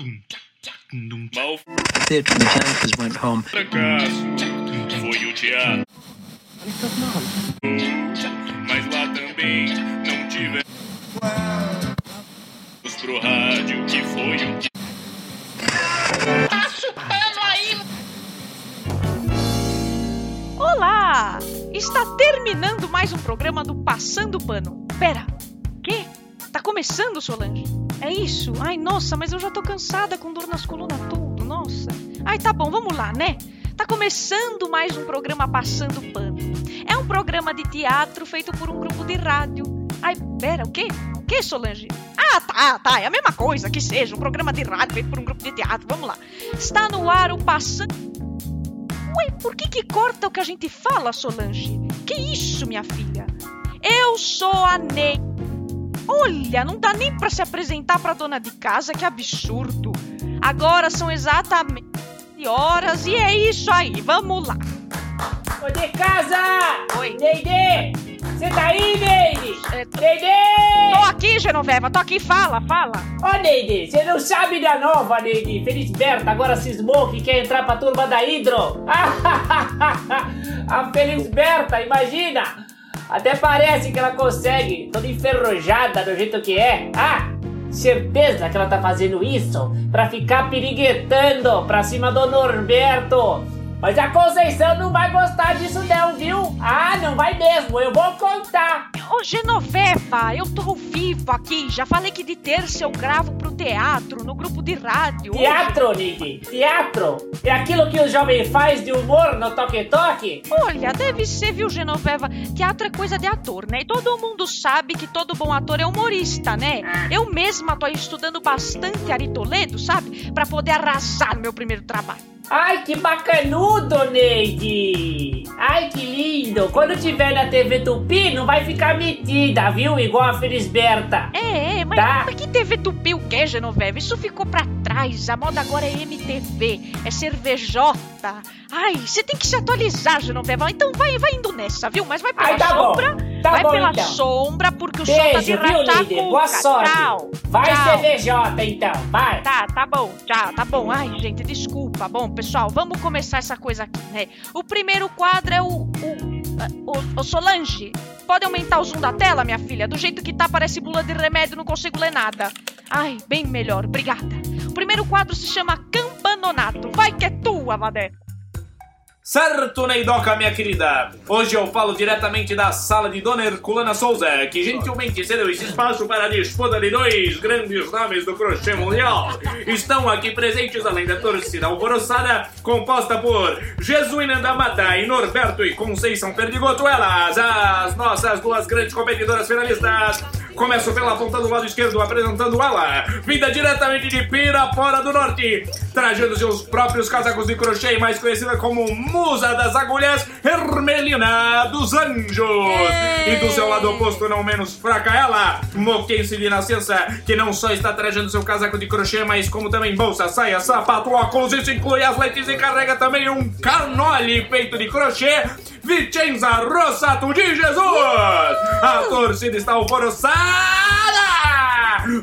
Mal fracasso foi o teatro. Mas lá também não tivemos pro rádio que foi o que Olá! Está terminando mais um programa do Passando Pano. Pera, quê? Tá começando, Solange? É isso? Ai, nossa, mas eu já tô cansada com dor nas colunas tudo, nossa. Ai, tá bom, vamos lá, né? Tá começando mais um programa Passando Pano. É um programa de teatro feito por um grupo de rádio. Ai, pera, o quê? O quê, Solange? Ah, tá, tá, é a mesma coisa, que seja, um programa de rádio feito por um grupo de teatro, vamos lá. Está no ar o Passando Ué, por que que corta o que a gente fala, Solange? Que isso, minha filha? Eu sou a Ney. Olha, não dá nem pra se apresentar pra dona de casa, que absurdo. Agora são exatamente horas e é isso aí, vamos lá. Ô de casa! Oi. Neide! Você tá aí, Neide? É, tô Neide! tô aqui, Genoveva, tô aqui, fala, fala. Ô Neide, você não sabe da nova, Neide? Felisberta agora cismou que quer entrar pra turma da Hidro. A Felisberta, imagina! Até parece que ela consegue, toda enferrujada do jeito que é. Ah, certeza que ela tá fazendo isso pra ficar piriguetando pra cima do Norberto. Mas a Conceição não vai gostar disso não, viu? Ah, não vai mesmo, eu vou contar. Ô, Genoveva, eu tô vivo aqui. Já falei que de terça eu gravo pro teatro, no grupo de rádio. Teatro, Nick, teatro. É aquilo que o jovem faz de humor no toque-toque? Olha, deve ser, viu, Genoveva? Teatro é coisa de ator, né? E todo mundo sabe que todo bom ator é humorista, né? Eu mesma tô estudando bastante Ari Toledo, sabe? Pra poder arrasar no meu primeiro trabalho. Ai, que bacanudo, Neide! Ai, que lindo! Quando tiver na TV Tupi, não vai ficar metida, viu? Igual a Felisberta. É, é, mas, Tá. mas que TV tupi o que, Genoveva? Isso ficou pra trás. A moda agora é MTV, é cervejota. Ai, você tem que se atualizar, Genoveva. Então vai, vai indo nessa, viu? Mas vai pela Ai, tá bom. Tá vai bom, pela então. sombra, porque o sol tá de viu, Neide? Boa sorte. Tchau. Vai tchau. CVJ, então. Vai. Tá, tá bom, já, tá bom. Ai, gente, desculpa. Bom, pessoal, vamos começar essa coisa aqui, né? O primeiro quadro é o. O, o, o Solange. Pode aumentar o zoom da tela, minha filha? Do jeito que tá, parece bula de remédio, não consigo ler nada. Ai, bem melhor, obrigada. O primeiro quadro se chama Campanonato. Vai que é tua, Vadé. Certo, Neidoca, minha querida. Hoje eu falo diretamente da sala de Dona Herculana Souza, que gentilmente cedeu esse espaço para a disputa de dois grandes nomes do crochê mundial. Estão aqui presentes, além da torcida alvoroçada, composta por Jesuína da Mata e Norberto e Conceição Perdigoto, elas, as nossas duas grandes competidoras finalistas. Começo pela ponta do lado esquerdo, apresentando ela, vinda diretamente de Pirapora do Norte, trajando seus próprios casacos de crochê, mais conhecida como Musa das Agulhas, Hermelina dos Anjos. E do seu lado oposto, não menos fraca, ela, Moquense de nascença, que não só está trajando seu casaco de crochê, mas como também bolsa, saia, sapato, óculos, isso inclui as lentes e carrega também um canole feito de crochê, Vicenza Rossato de Jesus! A torcida está alvoroçada!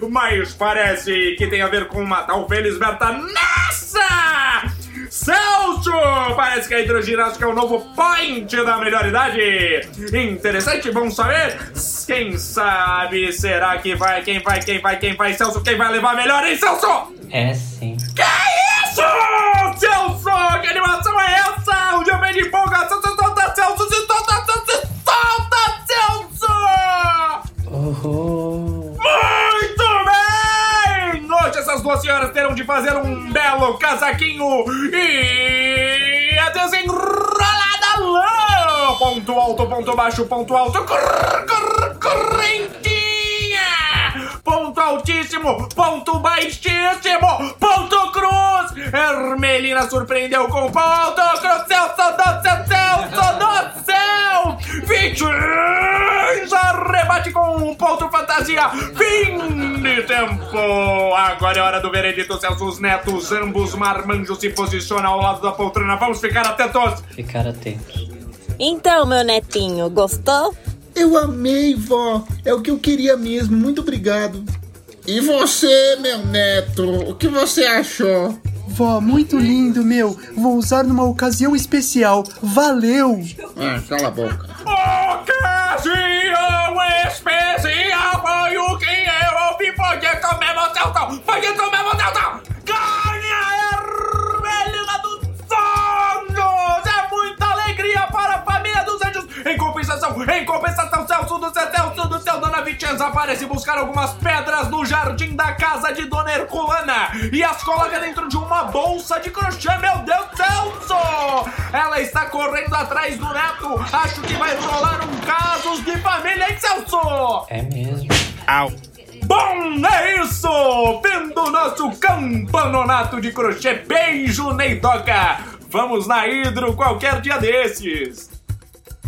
Mas parece que tem a ver com uma tal Felisberta nessa! Celso! Parece que a hidroginástica é o novo point da melhor idade! Interessante, vamos saber? Quem sabe será que vai, quem vai, quem vai, quem vai, Celso, quem vai levar melhor, hein, Celso? É sim. Que isso? Celso! Que animação é essa? O dia vem de empolgação, solta, Celso! Solta, Celso! Solta, Celso! Uhul. Muito bem! Hoje essas duas senhoras terão de fazer um belo casaquinho e a desenrolada lã! Ponto alto, ponto baixo, ponto alto, cor, cor, correntinha! Altíssimo, ponto baixíssimo, ponto cruz! Hermelina surpreendeu com ponto cruz, Celso do céu, Celso do céu! Vitinza rebate com um ponto fantasia, fim de tempo! Agora é hora do veredito, Celso, os netos, ambos marmanjos se posicionam ao lado da poltrona, vamos ficar atentos! Ficar atentos. Então, meu netinho, gostou? Eu amei, vó. É o que eu queria mesmo. Muito obrigado. E você, meu neto, o que você achou? Vó, muito lindo, meu. Vou usar numa ocasião especial. Valeu! Ah, cala a boca. Ocasião Vicenza aparece buscar algumas pedras no jardim da casa de Dona Herculana e as coloca dentro de uma bolsa de crochê. Meu Deus, Celso! Ela está correndo atrás do neto. Acho que vai rolar um casos de família, hein, Celso? É mesmo. Au. Bom, é isso! Vendo o nosso campanonato de crochê. Beijo, Neidoca! Vamos na Hidro qualquer dia desses.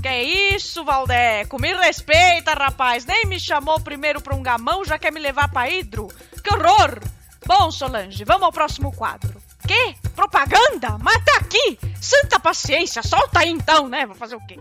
Que isso, Valdeco? Me respeita, rapaz. Nem me chamou primeiro pra um gamão, já quer me levar pra hidro? Que horror! Bom, Solange, vamos ao próximo quadro. Quê? Propaganda? Mas tá aqui! Santa paciência, solta aí então, né? Vou fazer o quê?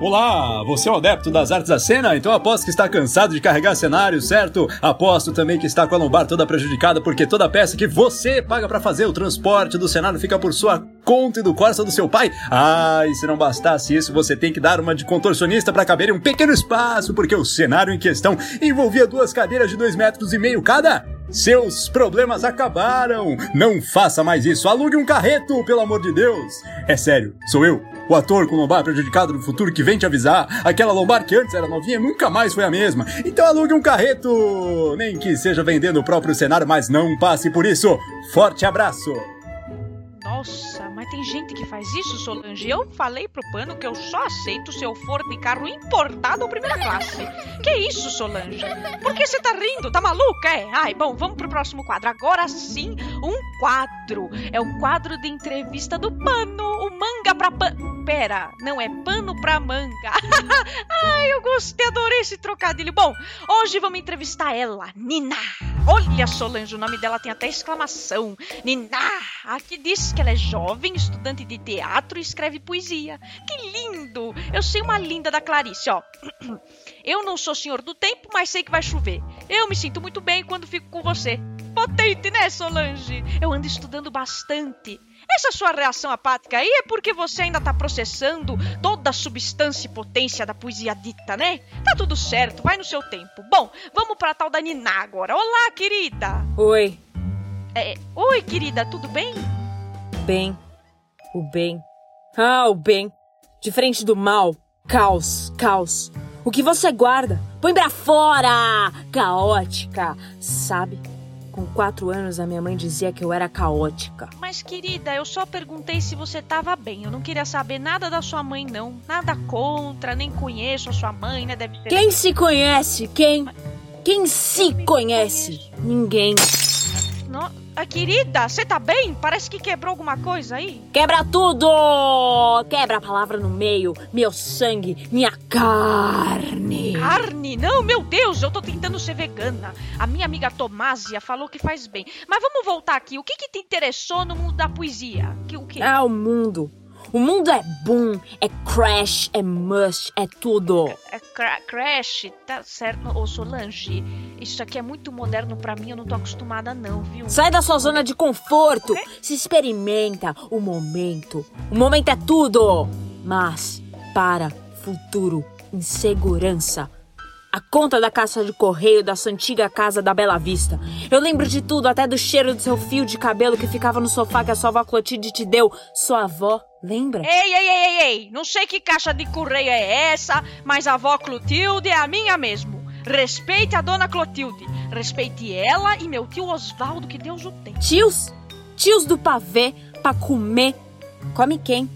Olá, você é um adepto das artes da cena? Então aposto que está cansado de carregar cenário, certo? Aposto também que está com a lombar toda prejudicada porque toda peça que você paga para fazer o transporte do cenário fica por sua conta e do Corsa do seu pai. Ah, e se não bastasse isso, você tem que dar uma de contorcionista para caber em um pequeno espaço, porque o cenário em questão envolvia duas cadeiras de dois metros e meio cada. Seus problemas acabaram! Não faça mais isso! Alugue um carreto, pelo amor de Deus! É sério, sou eu, o ator com lombar prejudicado no futuro que vem te avisar. Aquela lombar que antes era novinha nunca mais foi a mesma. Então alugue um carreto! Nem que seja vendendo o próprio cenário, mas não passe por isso! Forte abraço! Nossa, mas tem gente que faz isso, Solange. Eu falei pro Pano que eu só aceito se eu for de carro importado ou primeira classe. Que isso, Solange? Por que você tá rindo? Tá maluca? É? Ai, bom, vamos pro próximo quadro. Agora sim, um quadro. É o quadro de entrevista do Pano. O manga pra pano. Pera, não é pano pra manga. Ai, eu gostei, adorei esse trocadilho. Bom, hoje vamos entrevistar ela, Nina. Olha, Solange, o nome dela tem até exclamação. Nina, aqui diz que ela é jovem, estudante de teatro e escreve poesia. Que lindo! Eu sei uma linda da Clarice, ó. Eu não sou senhor do tempo, mas sei que vai chover. Eu me sinto muito bem quando fico com você. Potente, né, Solange? Eu ando estudando bastante. Essa sua reação apática aí é porque você ainda tá processando toda a substância e potência da poesia dita, né? Tá tudo certo, vai no seu tempo. Bom, vamos pra tal da Nina agora. Olá, querida. Oi, É, oi, querida, tudo bem? bem. O bem. Ah, o bem. Diferente do mal. Caos, caos. O que você guarda? Põe pra fora! Caótica. Sabe? Com quatro anos, a minha mãe dizia que eu era caótica. Mas, querida, eu só perguntei se você tava bem. Eu não queria saber nada da sua mãe, não. Nada contra, nem conheço a sua mãe, né? Deve. Quem se conhece? Quem? Quem se conhece? Ninguém. No... Ah, querida, você tá bem? Parece que quebrou alguma coisa aí. Quebra tudo! Quebra a palavra no meio. Meu sangue, minha carne. Carne? Não, meu Deus, eu tô tentando ser vegana. A minha amiga Tomásia falou que faz bem. Mas vamos voltar aqui. O que que te interessou no mundo da poesia? Que, o quê? Ah, o mundo. O mundo é boom, é crash, é must, é tudo. É cra- crash, tá certo? Ô, Solange, isso aqui é muito moderno pra mim, eu não tô acostumada não, viu? Sai da sua zona de conforto. Se experimenta o momento. O momento é tudo. Mas para futuro, insegurança. A conta da caixa de correio da sua antiga casa da Bela Vista. Eu lembro de tudo, até do cheiro do seu fio de cabelo que ficava no sofá que a sua avó Clotilde te deu. Sua avó, lembra? Ei, ei, ei, ei, ei! Não sei que caixa de correio é essa, mas a avó Clotilde é a minha mesmo. Respeite a dona Clotilde. Respeite ela e meu tio Osvaldo, que Deus o tem. Tios? Tios do pavê pra comer. Come quem?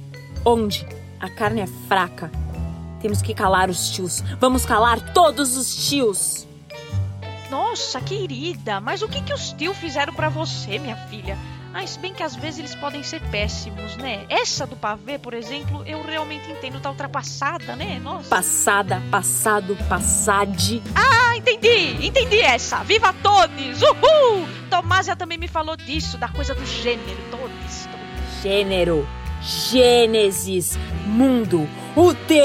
Onde? A carne é fraca. Temos que calar os tios. Vamos calar todos os tios. Nossa, querida, mas o que que os tios fizeram pra você, minha filha? Ah, se bem que às vezes eles podem ser péssimos, né? Essa do pavê, por exemplo, eu realmente entendo, tá ultrapassada, né? Nossa. Passada, passado, passade. Ah, entendi! Entendi essa! Viva todos! Uhul! Tomásia também me falou disso, da coisa do gênero. Todos, todos. Gênero. Gênesis. Mundo. O Tá teu.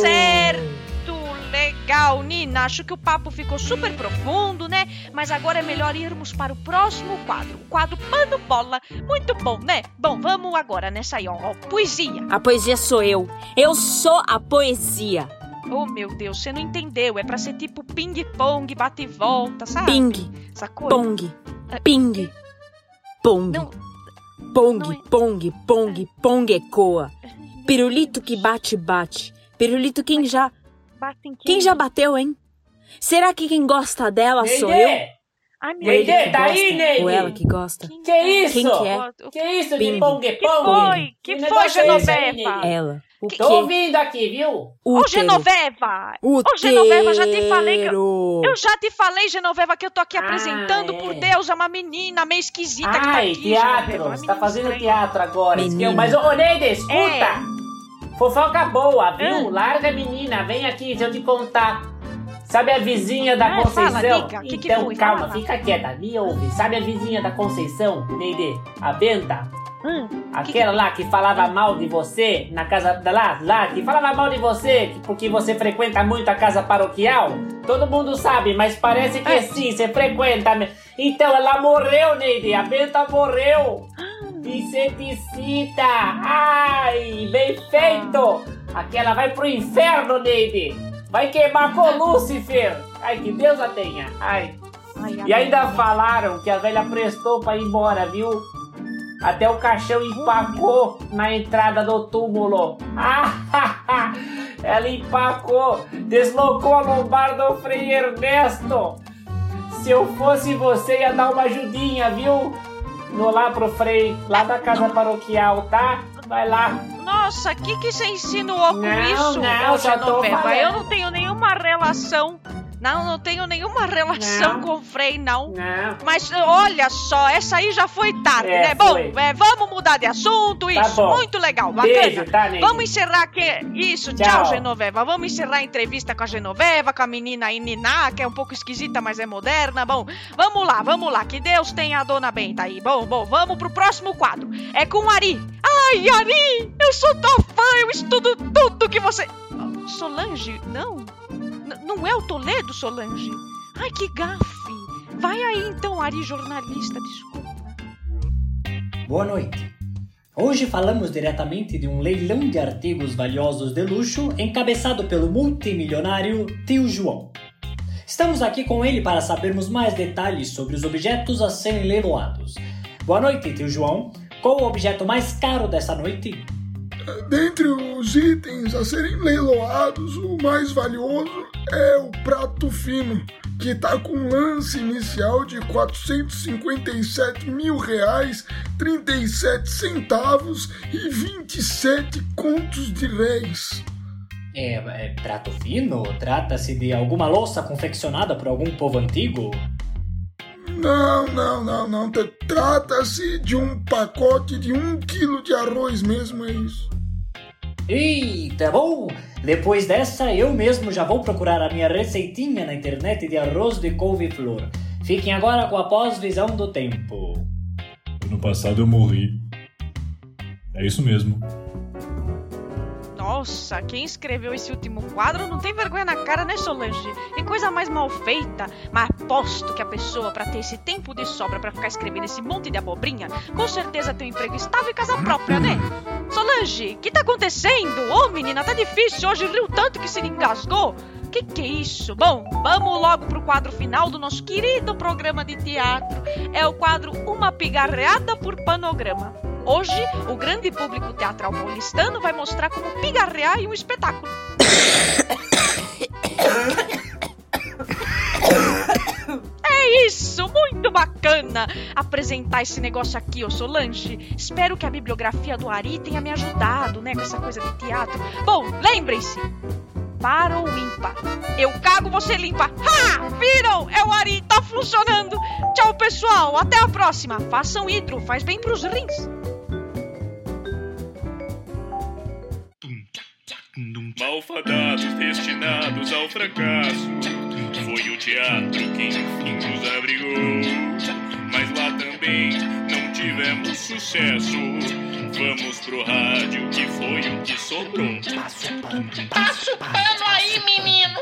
certo! Legal! menina, acho que o papo ficou super profundo, né? Mas agora é melhor irmos para o próximo quadro. O quadro Pano Bola. Muito bom, né? Bom, vamos agora nessa aí, ó. ó, Poesia. A poesia sou eu. Eu sou a poesia. Oh, meu Deus, você não entendeu. É pra ser tipo ping-pong, bate e volta, sabe? Ping, coisa. pong, ping, pong. Não, Pong, Não é- pong, pong, pong ecoa. Pirulito que bate, bate. Pirulito quem já. bate em Quem já bateu, hein? Será que quem gosta dela sou eu? Neide! Ai, meu Neide, Deus. tá aí, Neide? Ou ela que gosta? Que isso? Quem que é? Que isso de Bing. pong que pong? foi? Que foi, negócio é? Neide? Ela. O quê? Tô ouvindo aqui, viu? Ô. Genoveva! Ô, Genoveva, já te falei que eu- Eu já te falei, Genoveva, que eu tô aqui Ah, apresentando, é. por Deus, é uma menina meio esquisita que tá Ai, aqui, teatro. Genoveva, Você tá fazendo estranha. teatro agora. Menina. Mas, ô, Neide, escuta. Fofoca boa, viu? Ah. Larga, menina. Vem aqui, deixa eu te contar. Sabe a vizinha da Ah, fala, Conceição? diga, que que então, foi? calma, Fala. fica quieta. Me ouve. Sabe a vizinha da Conceição, Neide? A Benta? Hum, Aquela lá que falava mal de você na casa da lá, lá, que falava mal de você que- porque você frequenta muito a casa paroquial. Todo mundo sabe, mas parece que É. sim, você frequenta. Então ela morreu, Neide. A Benta morreu. Inseticida. Ai, bem feito. Aquela vai pro inferno, Neide. Vai queimar com Lúcifer. Ai, que Deus a tenha. Ai. ai, E ai, ainda ai. falaram que a velha prestou pra ir embora, viu? Até o caixão empacou na entrada do túmulo. Ah, ela empacou, deslocou a lombar do Frei Ernesto. Se eu fosse você, ia dar uma ajudinha, viu? No lá pro Frei, lá da casa paroquial, tá? Vai lá. Nossa, o que, que você insinuou com Não, isso, não, só tô falando. Eu não tenho nenhuma relação. Não, não tenho nenhuma relação Não. com o Frei, não. Não. Mas olha só, essa aí já foi tarde, É, né? Bom, é, vamos mudar de assunto, Tá isso. bom. Muito legal, bacana. Beijo, tá? Vamos encerrar aqui. Isso, tchau. Tchau. Genoveva. Vamos encerrar a entrevista com a Genoveva, com a menina aí, Niná, que é um pouco esquisita, mas é moderna. Bom, vamos lá, vamos lá. Que Deus tenha a dona Benta aí. Bom, bom, vamos pro próximo quadro. É com o Ari. Ai, Ari, eu sou tua fã, eu estudo tudo que você. Solange, não. Não é o Toledo, Solange. Ai, que gafe. Vai aí então, Ari, jornalista, desculpa. Boa noite. Hoje falamos diretamente de um leilão de artigos valiosos de luxo encabeçado pelo multimilionário Tio João. Estamos aqui com ele para sabermos mais detalhes sobre os objetos a serem leiloados. Boa noite, Tio João. Qual o objeto mais caro dessa noite? Dentre os itens a serem leiloados, o mais valioso é o prato fino, que está com um lance inicial de 457 mil reais, 37 centavos e 27 contos de réis. É, é prato fino? Trata-se de alguma louça confeccionada por algum povo antigo? Não, não, não, não. Trata-se de um pacote de um quilo de arroz mesmo, é isso. Eita, bom! Depois dessa, eu mesmo já vou procurar a minha receitinha na internet de arroz de couve-flor. Fiquem agora com a pós-visão do tempo. Ano passado eu morri. É isso mesmo. Nossa, quem escreveu esse último quadro não tem vergonha na cara, né, Solange? Que coisa mais mal feita. Mas aposto que a pessoa, pra ter esse tempo de sobra pra ficar escrevendo esse monte de abobrinha, com certeza tem um emprego estável e casa própria, né? Solange, que tá acontecendo? Ô, menina, tá difícil hoje, riu tanto que se engasgou. Que que é isso? Bom, vamos logo pro quadro final do nosso querido programa de teatro. É o quadro Uma Pigarreada por Panograma. Hoje, o grande público teatral paulistano vai mostrar como pigarrear em um espetáculo. É isso, muito bacana apresentar esse negócio aqui, ô Solange. Espero que a bibliografia do Ari tenha me ajudado, né, com essa coisa de teatro. Bom, lembrem-se, para ou ímpar. Eu cago, você limpa. Ha! Viram? É o Ari, tá funcionando. Tchau, pessoal. Até a próxima. Façam hidro, faz bem pros rins. Destinados ao fracasso. Foi o teatro quem enfim nos abrigou. Mas lá também não tivemos sucesso. Vamos pro rádio que foi o que sobrou. Passa o pano aí, menino.